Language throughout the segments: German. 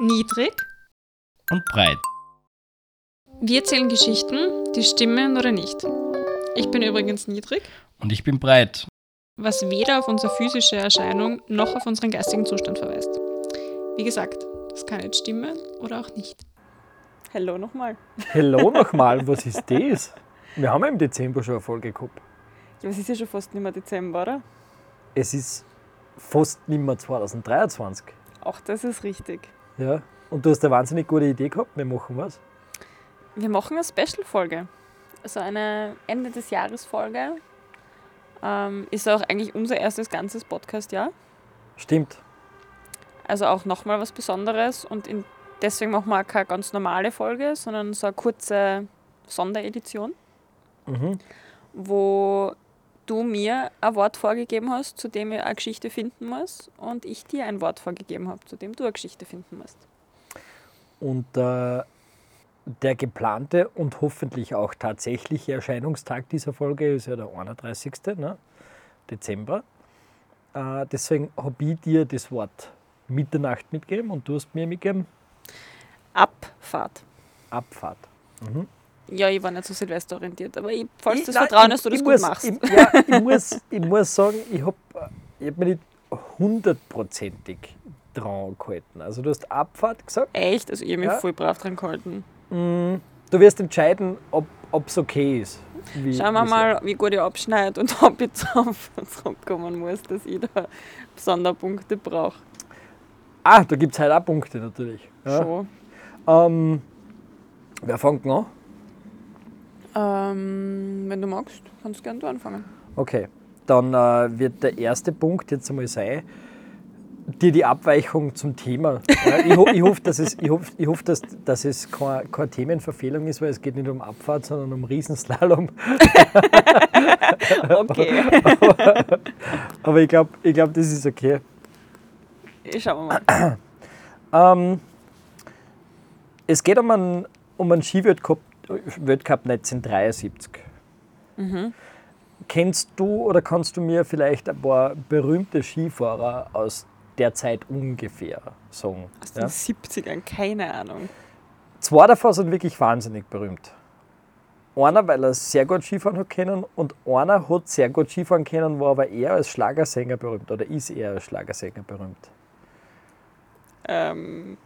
Niedrig. und breit. Wir erzählen Geschichten, die stimmen oder nicht. Ich bin übrigens niedrig, Und ich bin breit. was weder auf unsere physische Erscheinung noch auf unseren geistigen Zustand verweist. Wie gesagt, das kann jetzt stimmen oder auch nicht. Hallo nochmal. Hallo nochmal, was ist das? Wir haben ja im Dezember schon eine Folge gehabt. Ja, es ist ja schon fast nicht mehr Dezember, oder? Es ist fast nicht mehr 2023. Auch das ist richtig. Ja. Und du hast eine wahnsinnig gute Idee gehabt, wir machen was. Wir machen eine Special-Folge. Also eine Ende des Jahres-Folge. Ähm, ist auch eigentlich unser erstes ganzes Podcast-Jahr. Stimmt. Also auch nochmal was Besonderes. Und in, deswegen machen wir auch keine ganz normale Folge, sondern so eine kurze Sonderedition, Mhm. wo du mir ein Wort vorgegeben hast, zu dem ich eine Geschichte finden muss. Und ich dir ein Wort vorgegeben habe, zu dem du eine Geschichte finden musst. Und äh, der geplante und hoffentlich auch tatsächliche Erscheinungstag dieser Folge ist ja der 31. Ne? Dezember. Äh, deswegen habe ich dir das Wort Mitternacht mitgegeben und du hast mir mitgegeben Abfahrt. Abfahrt. Ja, ich war nicht so silvesterorientiert, aber ich vollstes Ich- nein, Vertrauen, ich- dass du das gut muss, machst. Ich, ja, ich muss, ich muss sagen, ich habe ich hab mich nicht hundertprozentig dran gehalten. Also du hast Abfahrt gesagt. Echt? Also ich habe mich Ja. voll brav dran gehalten. Du wirst entscheiden, ob es okay ist. Wie, Schauen wir mal, wie gut ich abschneide und ob ich zurückkommen muss, dass ich da Sonderpunkte brauche. Ah, da gibt es halt auch Punkte natürlich. Ja. Schon. Ähm, wer fängt an? Ähm, wenn du magst, kannst du gerne du anfangen. Okay, dann äh, wird der erste Punkt jetzt einmal sein, dir die Abweichung zum Thema. Ich, ho ich hoffe, dass es, ich hoff, ich hoff, dass, dass es keine, keine Themenverfehlung ist, weil es geht nicht um Abfahrt, sondern um Riesenslalom. Okay, Aber ich glaube, ich glaub, das ist okay. schauen wir mal. Ähm, es geht um einen, um einen Skiweltcup Weltcup 1973. Kennst du oder kannst du mir vielleicht ein paar berühmte Skifahrer aus der Zeit ungefähr sagen? Aus den 70ern, keine Ahnung. Zwei davon sind wirklich wahnsinnig berühmt. Einer, weil er sehr gut Skifahren hat können und einer hat sehr gut Skifahren können, war aber eher als Schlagersänger berühmt oder ist eher als Schlagersänger berühmt. Ähm,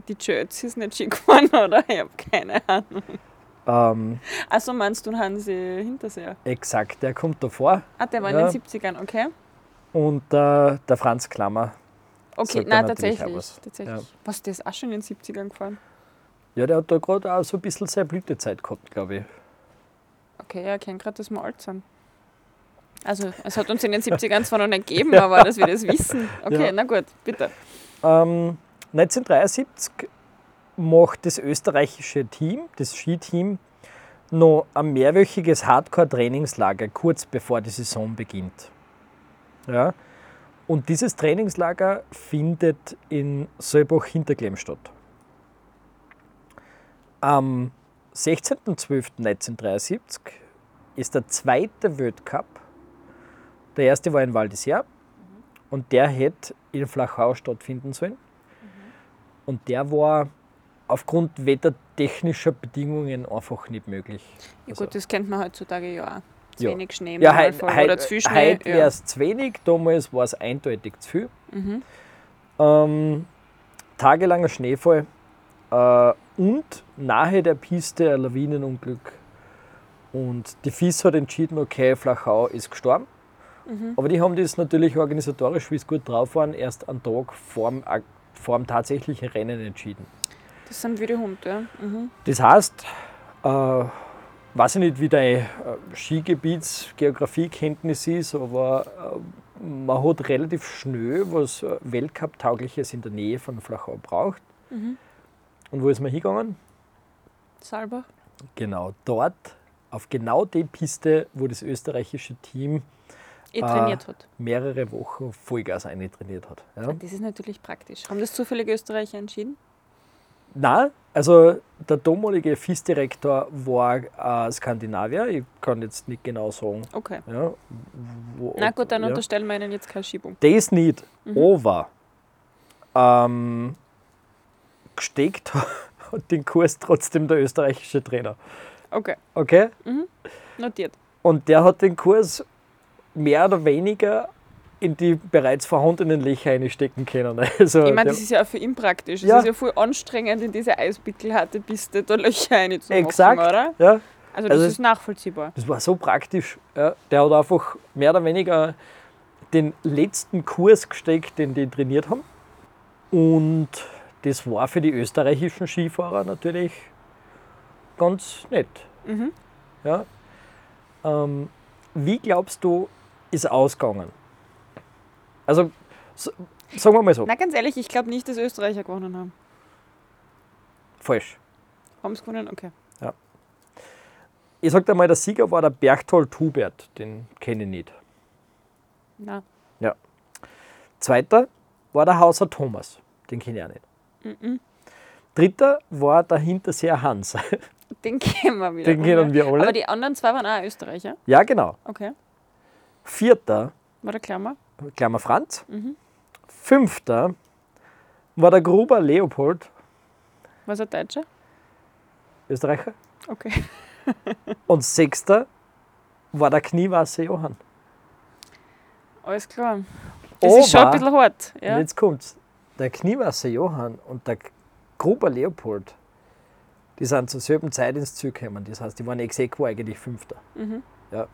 DJ Ötzi ist nicht Ski gefahren, oder? Ich habe keine Ahnung. Ähm, Achso, meinst du Hansi Hinterseher? exakt, der kommt davor. Ah, der war Ja. in den 70ern, okay. Und äh, der Franz Klammer. Okay, nein, er tatsächlich. was. tatsächlich. Ja. Was, der ist auch schon in den 70ern gefahren? Ja, der hat da gerade auch so ein bisschen seine Blütezeit gehabt, glaube ich. Okay, ja, ich kenne gerade, dass wir alt sind. Also, es hat uns in den 70ern zwar noch nicht gegeben, aber dass wir das wissen. Okay, Ja. na gut, bitte. Ähm, 1973 macht das österreichische Team, das Skiteam, noch ein mehrwöchiges Hardcore-Trainingslager kurz bevor die Saison beginnt. Ja? Und dieses Trainingslager findet in Solbach-Hinterklemm statt. Am 16.12.1973 ist der zweite Weltcup. Der erste war in Val d'Isère und der hätte in Flachau stattfinden sollen. Und der war aufgrund wettertechnischer Bedingungen einfach nicht möglich. Ja Also- gut, das kennt man heutzutage ja auch. Zu Ja. wenig Schnee Ja, heute Normalfall oder zu viel Schnee. wäre ja. es zu wenig, damals war es eindeutig zu viel. Mhm. Ähm, tagelanger Schneefall äh, und nahe der Piste ein Lawinenunglück. Und die FIS hat entschieden, okay, Flachau ist gestorben. Mhm. Aber die haben das natürlich organisatorisch, wie es gut drauf waren, erst einen Tag vor dem, vor dem tatsächlichen Rennen entschieden. Das sind wie die Hunde, ja. Mhm. Das heißt, äh, weiß ich nicht, wie dein äh, Skigebietsgeografiekenntnis ist, aber äh, man hat relativ schnell was äh, Weltcup-taugliches in der Nähe von Flachau braucht. Mhm. Und wo ist man hingegangen? Salbach. Genau dort, auf genau die Piste, wo das österreichische Team Ah. trainiert hat. mehrere Wochen Vollgas eintrainiert hat. Ja? Das ist natürlich praktisch. Haben das zufällige Österreicher entschieden? Nein, also der damalige FIS-Direktor war äh, Skandinavier, ich kann jetzt nicht genau sagen. Okay. Ja, wo, Na gut, dann ja. unterstellen wir ihnen jetzt keine Schiebung. Das nicht, Mhm. aber ähm, gesteckt hat den Kurs trotzdem der österreichische Trainer. Okay, Okay? notiert. Und der hat den Kurs mehr oder weniger in die bereits vorhandenen Löcher einstecken können. Also Ich meine, das ist ja auch für ihn praktisch. Es Ja. ist ja voll anstrengend, in diese eisbickelharte Piste da Löcher reinzumachen, exakt. oder? Ja, Also das Also- ist nachvollziehbar. das war so praktisch. Ja, der hat einfach mehr oder weniger den letzten Kurs gesteckt, den die trainiert haben. Und das war für die österreichischen Skifahrer natürlich ganz nett. Mhm. Ja. Ähm, wie glaubst du, ist ausgegangen? Also, s- sagen wir mal so, Na, ganz ehrlich, ich glaube nicht, dass Österreicher gewonnen haben. falsch. Haben sie gewonnen? Okay. Ich sag dir mal, der Sieger war der Berchtold Hubert, den kenne ich nicht. Na, Zweiter war der Hauser Thomas, den kenne ich auch nicht. mhm. Dritter war der Hinterseher Hans. den kennen wir wieder. Den kennen wir alle. Aber die anderen zwei waren auch Österreicher. ja, genau. Okay. Vierter, War der Klammer? Klammer Franz. Mhm. Fünfter war der Gruber Leopold, Was ein Deutscher? Österreicher. Okay. Und sechster war der Kniewasser Johann. Alles klar. Das ist schon ein Aber- bisschen hart. Und Ja. jetzt kommt's. Der Kniewasser Johann und der Gruber Leopold, die sind zur selben Zeit ins Ziel gekommen. Das heißt, die waren ex aequo eigentlich Fünfter. Mhm. Ja.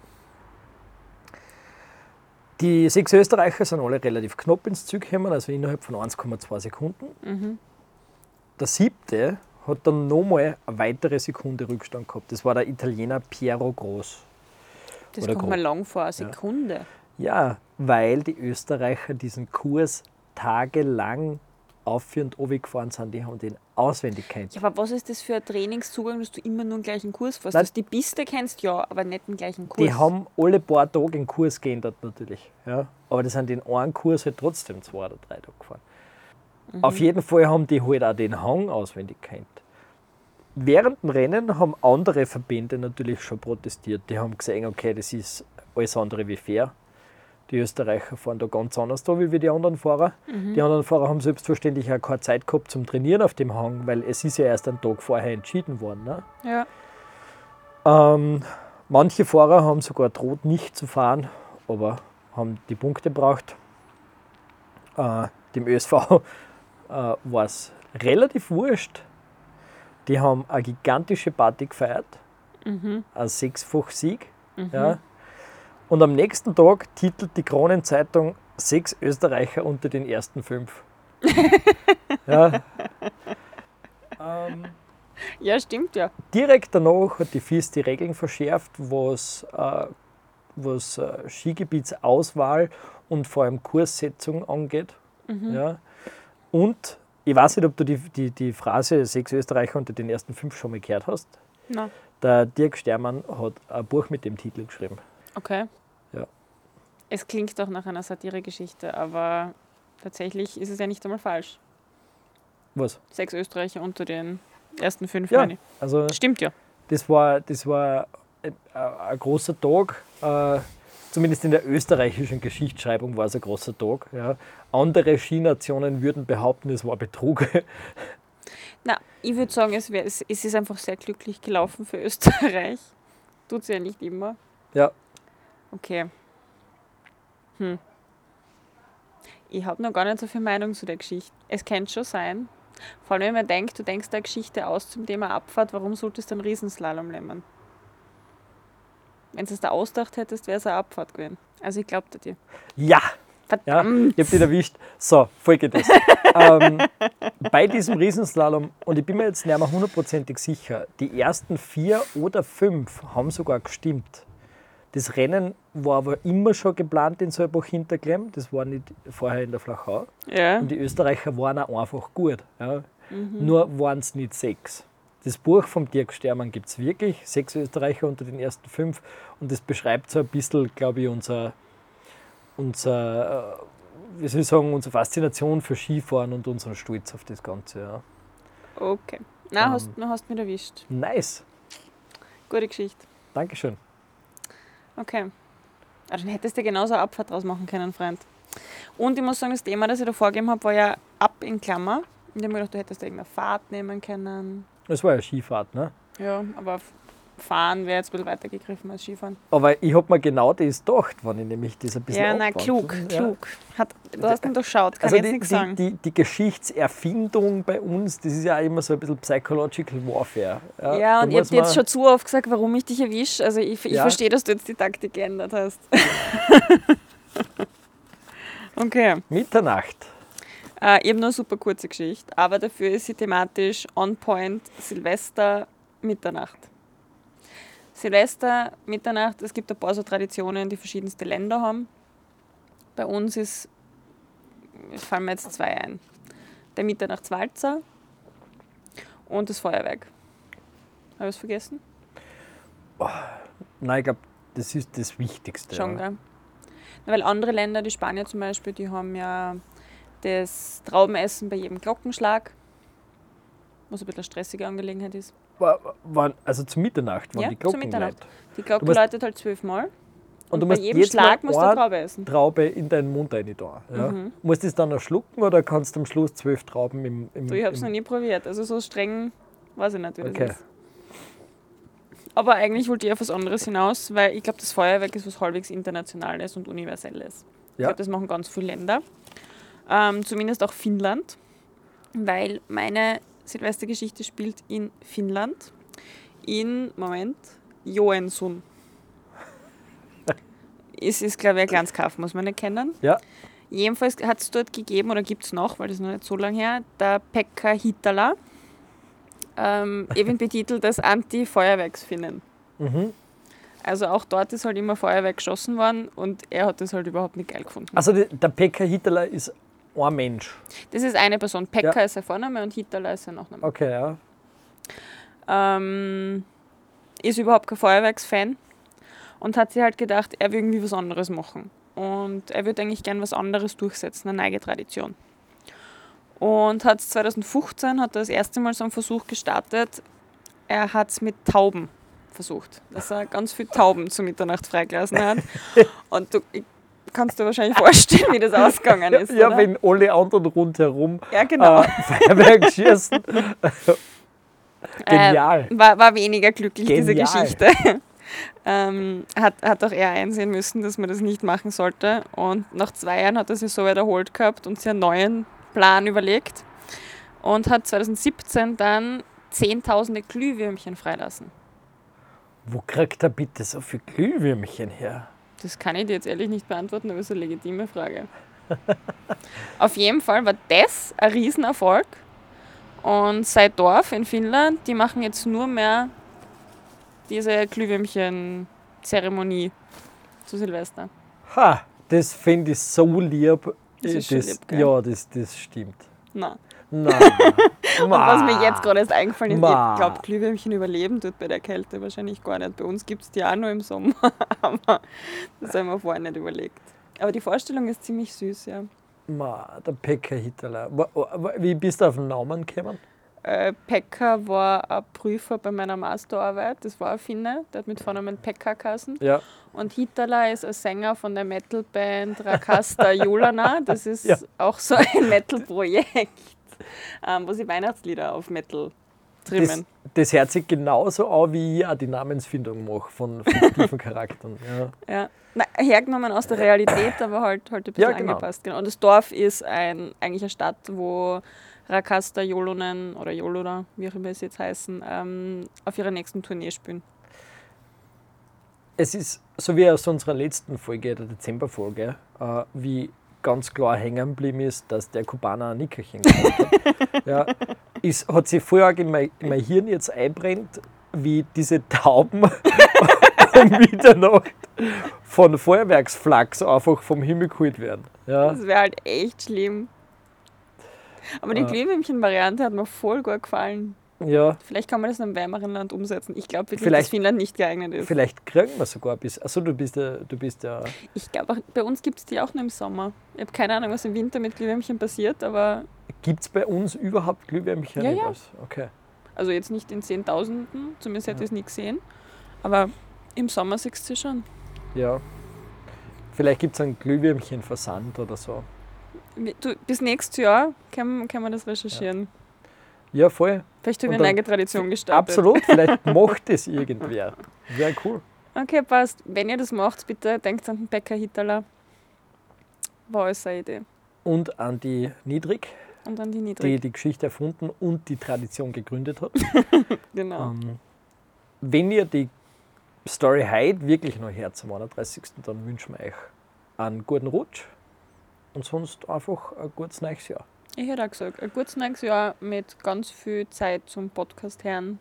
Die sechs Österreicher sind alle relativ knapp ins Ziel gekommen, also innerhalb von 1,2 Sekunden. Mhm. Der siebte hat dann nochmal eine weitere Sekunde Rückstand gehabt. Das war der Italiener Piero Gross. Das Oder kommt grob. mir lang vor, eine Sekunde. Ja, weil die Österreicher diesen Kurs tagelang auf und runter gefahren sind. Die haben den auswendig kennt. Ja, aber was ist das für ein Trainingszugang, dass du immer nur den gleichen Kurs fährst? Nein. Dass du die Piste kennst, ja, aber nicht den gleichen Kurs. Die haben alle paar Tage den Kurs geändert natürlich. Ja. Aber die sind den einen Kurs halt trotzdem zwei oder drei Tage gefahren. Auf jeden Fall haben die halt auch den Hang auswendig kennt. Während dem Rennen haben andere Verbände natürlich schon protestiert. Die haben gesehen, okay, das ist alles andere wie fair. Die Österreicher fahren da ganz anders da wie die anderen Fahrer. Die anderen Fahrer haben selbstverständlich auch keine Zeit gehabt zum Trainieren auf dem Hang, weil es ist ja erst einen Tag vorher entschieden worden. Ne? Ja. Ähm, manche Fahrer haben sogar droht, nicht zu fahren, aber haben die Punkte braucht. Äh, dem ÖSV äh, war es relativ wurscht. Die haben eine gigantische Party gefeiert, Mhm. ein sechsfach Sieg. Ja. Und am nächsten Tag titelt die Kronenzeitung sechs Österreicher unter den ersten fünf. ja. ähm, ja, stimmt ja. Direkt danach hat die FIS die Regeln verschärft, was, äh, was äh, Skigebietsauswahl und vor allem Kurssetzung angeht. Ja. Und ich weiß nicht, ob du die, die, die Phrase sechs Österreicher unter den ersten fünf schon mal gehört hast. Na, Der Dirk Stermann hat ein Buch mit dem Titel geschrieben. okay. Es klingt doch nach einer Satiregeschichte, aber tatsächlich ist es ja nicht einmal falsch. Was? Sechs Österreicher unter den ersten fünf, Ja, meine also Stimmt ja. das war, das war ein, ein großer Tag. Äh, zumindest in der österreichischen Geschichtsschreibung war es ein großer Tag. Ja. Andere Skinationen würden behaupten, es war Betrug. Na, ich würde sagen, es, wär, es, es ist einfach sehr glücklich gelaufen für Österreich. Tut es ja nicht immer. ja, Okay. Hm. Ich habe noch gar nicht so viel Meinung zu der Geschichte. Es könnte schon sein. Vor allem, wenn man denkt, du denkst eine Geschichte aus zum Thema Abfahrt, warum solltest du einen Riesenslalom lemmen? Wenn du es da ausgedacht hättest, wäre es eine Abfahrt gewesen. Also ich glaube dir. ja, ja, Verdammt! ich habe dich erwischt. So, folgendes. ähm, bei diesem Riesenslalom, und ich bin mir jetzt nicht mehr hundertprozentig sicher, die ersten vier oder fünf haben sogar gestimmt. Das Rennen war aber immer schon geplant in Solbach Hinterklemm, das war nicht vorher in der Flachau. Ja. Und die Österreicher waren auch einfach gut. Ja. Nur waren es nicht sechs. Das Buch vom Dirk Stermann gibt es wirklich, sechs Österreicher unter den ersten fünf. Und das beschreibt so ein bisschen, glaube ich, unser, unser, äh, wie soll ich sagen, unsere Faszination für Skifahren und unseren Stolz auf das Ganze. Ja. Okay. Na, Ähm. hast, du hast mich erwischt. Nice, Gute Geschichte. Dankeschön. Okay. Ah, dann hättest du genauso eine Abfahrt draus machen können, Freund. Und ich muss sagen, das Thema, das ich da vorgegeben habe, war ja ab in Klammer Ich habe mir gedacht, du hättest irgendeine Fahrt nehmen können. Das war ja Skifahrt, ne? Ja, aber Fahren wäre jetzt ein bisschen weiter gegriffen als Skifahren. Aber ich habe mir genau das gedacht, wenn ich nämlich das ein bisschen Ja, nein, klug, Ja. klug. Hat, du hast ihn durchschaut, kann Also ich jetzt die, nichts die, sagen. die, die Geschichtserfindung bei uns, das ist ja immer so ein bisschen Psychological Warfare. ja, da und ich habe jetzt schon zu oft gesagt, warum ich dich erwische. Also ich, ich Ja. verstehe, dass du jetzt die Taktik geändert hast. okay. Mitternacht. Äh, ich habe nur eine super kurze Geschichte, aber dafür ist sie thematisch on point Silvester, Mitternacht. Silvester, Mitternacht, es gibt ein paar so Traditionen, die verschiedenste Länder haben. Bei uns ist, es fallen mir jetzt zwei ein, der Mitternachtswalzer und das Feuerwerk. Habe ich es vergessen? Nein, ich glaube, das ist das Wichtigste. Schon, gell? Na, weil andere Länder, die Spanier zum Beispiel, die haben ja das Traubenessen bei jedem Glockenschlag, was ein bisschen eine stressige Angelegenheit ist. Wa- wann- Also zu Mitternacht, wenn Ja, die zu Glocken Mitternacht. läuten. Die Glocke läutet halt zwölfmal. Und, du bei musst jedem jedes Schlag musst du Traube essen. Traube in deinen Mund rein da. Ja? Mhm. Musst du das dann noch schlucken oder kannst du am Schluss zwölf Trauben im, im Du, ich habe es noch nie probiert. Also so streng weiß ich nicht, wie Okay. das ist. Aber eigentlich wollte ich auf was anderes hinaus, weil ich glaube, das Feuerwerk ist was halbwegs Internationales und Universelles. Ich Ja. glaube, das machen ganz viele Länder. Ähm, zumindest auch Finnland, weil meine Silvestergeschichte spielt in Finnland. In, Moment, Joensund. Es ist, glaube ich, ein kleines Kaff, muss man nicht kennen. Ja. Jedenfalls hat es dort gegeben, oder gibt es noch, weil das ist noch nicht so lange her, der Pekka Hitala, ähm, eben betitelt als Anti-Feuerwerksfinnen. Mhm. Also auch dort ist halt immer Feuerwerk geschossen worden und er hat das halt überhaupt nicht geil gefunden. Also der Pekka Hitler ist ein Mensch. Das ist eine Person. Pekka Ja. ist sein Vorname und Hitala ist sein Nachname. Okay, ja. Ähm, ist überhaupt kein Feuerwerksfan und hat sich halt gedacht, er will irgendwie was anderes machen. Und er würde eigentlich gern was anderes durchsetzen, eine neue Tradition. Und hat 2015 hat er das erste Mal so einen Versuch gestartet. Er hat es mit Tauben versucht, dass er ganz viele Tauben zu Mitternacht freigelassen hat. Und du ich, kannst dir wahrscheinlich vorstellen, wie das ausgegangen ist. ja, oder? wenn alle anderen rundherum ja genau. äh, Feuerwerk schießen. Genial. Äh, war, war weniger glücklich, diese Genial. Geschichte. ähm, hat, hat auch er einsehen müssen, dass man das nicht machen sollte. Und nach zwei Jahren hat er sich so weit erholt gehabt und sich einen neuen Plan überlegt. Und hat 2017 dann zehntausende Glühwürmchen freilassen. Wo kriegt er bitte so viel Glühwürmchen her? Das kann ich dir jetzt ehrlich nicht beantworten, aber ist eine legitime Frage. Auf jeden Fall war das ein Riesenerfolg. Und sein Dorf in Finnland, die machen jetzt nur mehr diese Glühwürmchen-Zeremonie zu Silvester. Ha, das finde ich so lieb. Das schon das, lieb, ja, das, das stimmt. Na. Nein. Und was mir jetzt gerade erst eingefallen ist, Ma. ich glaube, Glühwürmchen überleben tut bei der Kälte wahrscheinlich gar nicht. Bei uns gibt es die auch nur im Sommer, aber das haben wir vorher nicht überlegt. Aber die Vorstellung ist ziemlich süß, ja. Ma, der Pekka Hitler. Wie bist du auf den Namen gekommen? Äh, Pekka war ein Prüfer bei meiner Masterarbeit. Das war ein Finne, der hat mit Vornamen Pekka geheißen. Ja. Und Hitala ist ein Sänger von der Metalband Rakasta Julana. Das ist Ja. auch so ein Metal-Projekt, ähm, wo sie Weihnachtslieder auf Metal Das, trimmen. das hört sich genauso an, wie ich auch die Namensfindung mache von fiktiven Charakteren. Ja. Ja. Na, hergenommen aus der Realität, aber halt, halt ein bisschen Ja, genau. angepasst. Genau. Und das Dorf ist ein, eigentlich eine Stadt, wo Rakasta Jolonen oder Jolona, wie auch immer es jetzt heißen, ähm, auf ihrer nächsten Tournee spielen. Es ist, so wie aus unserer letzten Folge, der Dezemberfolge, äh, wie ganz klar hängen geblieben ist, dass der Kubaner ein Nickerchen gemacht hat. ja, ist, hat sich arg in mein, in mein Hirn jetzt einbrennt, wie diese Tauben um Mitternacht von Feuerwerksflachs einfach vom Himmel geholt werden. Ja, Das wäre halt echt schlimm. Aber die Ja. Glühwürmchen-Variante hat mir voll gut gefallen. Ja Vielleicht kann man das in einem wärmeren Land umsetzen. Ich glaube wirklich, Vielleicht- dass Finnland nicht geeignet ist. vielleicht kriegen wir sogar bis. Achso, du bist ja, du bist ja. Ich glaube, bei uns gibt es die auch nur im Sommer. Ich habe keine Ahnung, was im Winter mit Glühwürmchen passiert, aber Gibt es bei uns überhaupt Glühwürmchen? Ja, ja. Okay. also jetzt nicht in Zehntausenden, zumindest hätte ich es nie gesehen. Aber im Sommer siehst du schon. Ja. Vielleicht gibt es einen Glühwürmchenversand oder so. Du, bis nächstes Jahr können, können wir das recherchieren. Ja, voll. Vielleicht haben Und wir eine eigene Tradition gestartet. Absolut. Vielleicht macht es irgendwer. Wäre cool. Okay, passt. Wenn ihr das macht, bitte denkt an den Bäcker Hitler. War alles eine Idee. Und an die Niedrig, Und an die die Niedrig. die Geschichte erfunden und die Tradition gegründet hat. genau. Ähm, wenn ihr die Story heute wirklich noch hört zum 31. dann wünschen wir euch einen guten Rutsch und sonst einfach ein gutes neues Jahr. Ich hätte auch gesagt, ein gutes neues Jahr mit ganz viel Zeit zum Podcast hören.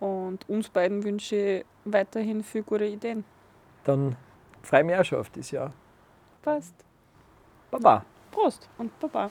Und uns beiden wünsche ich weiterhin viel gute Ideen. Dann freue ich mich auch schon auf dieses Jahr. Passt. Baba! Prost und Baba.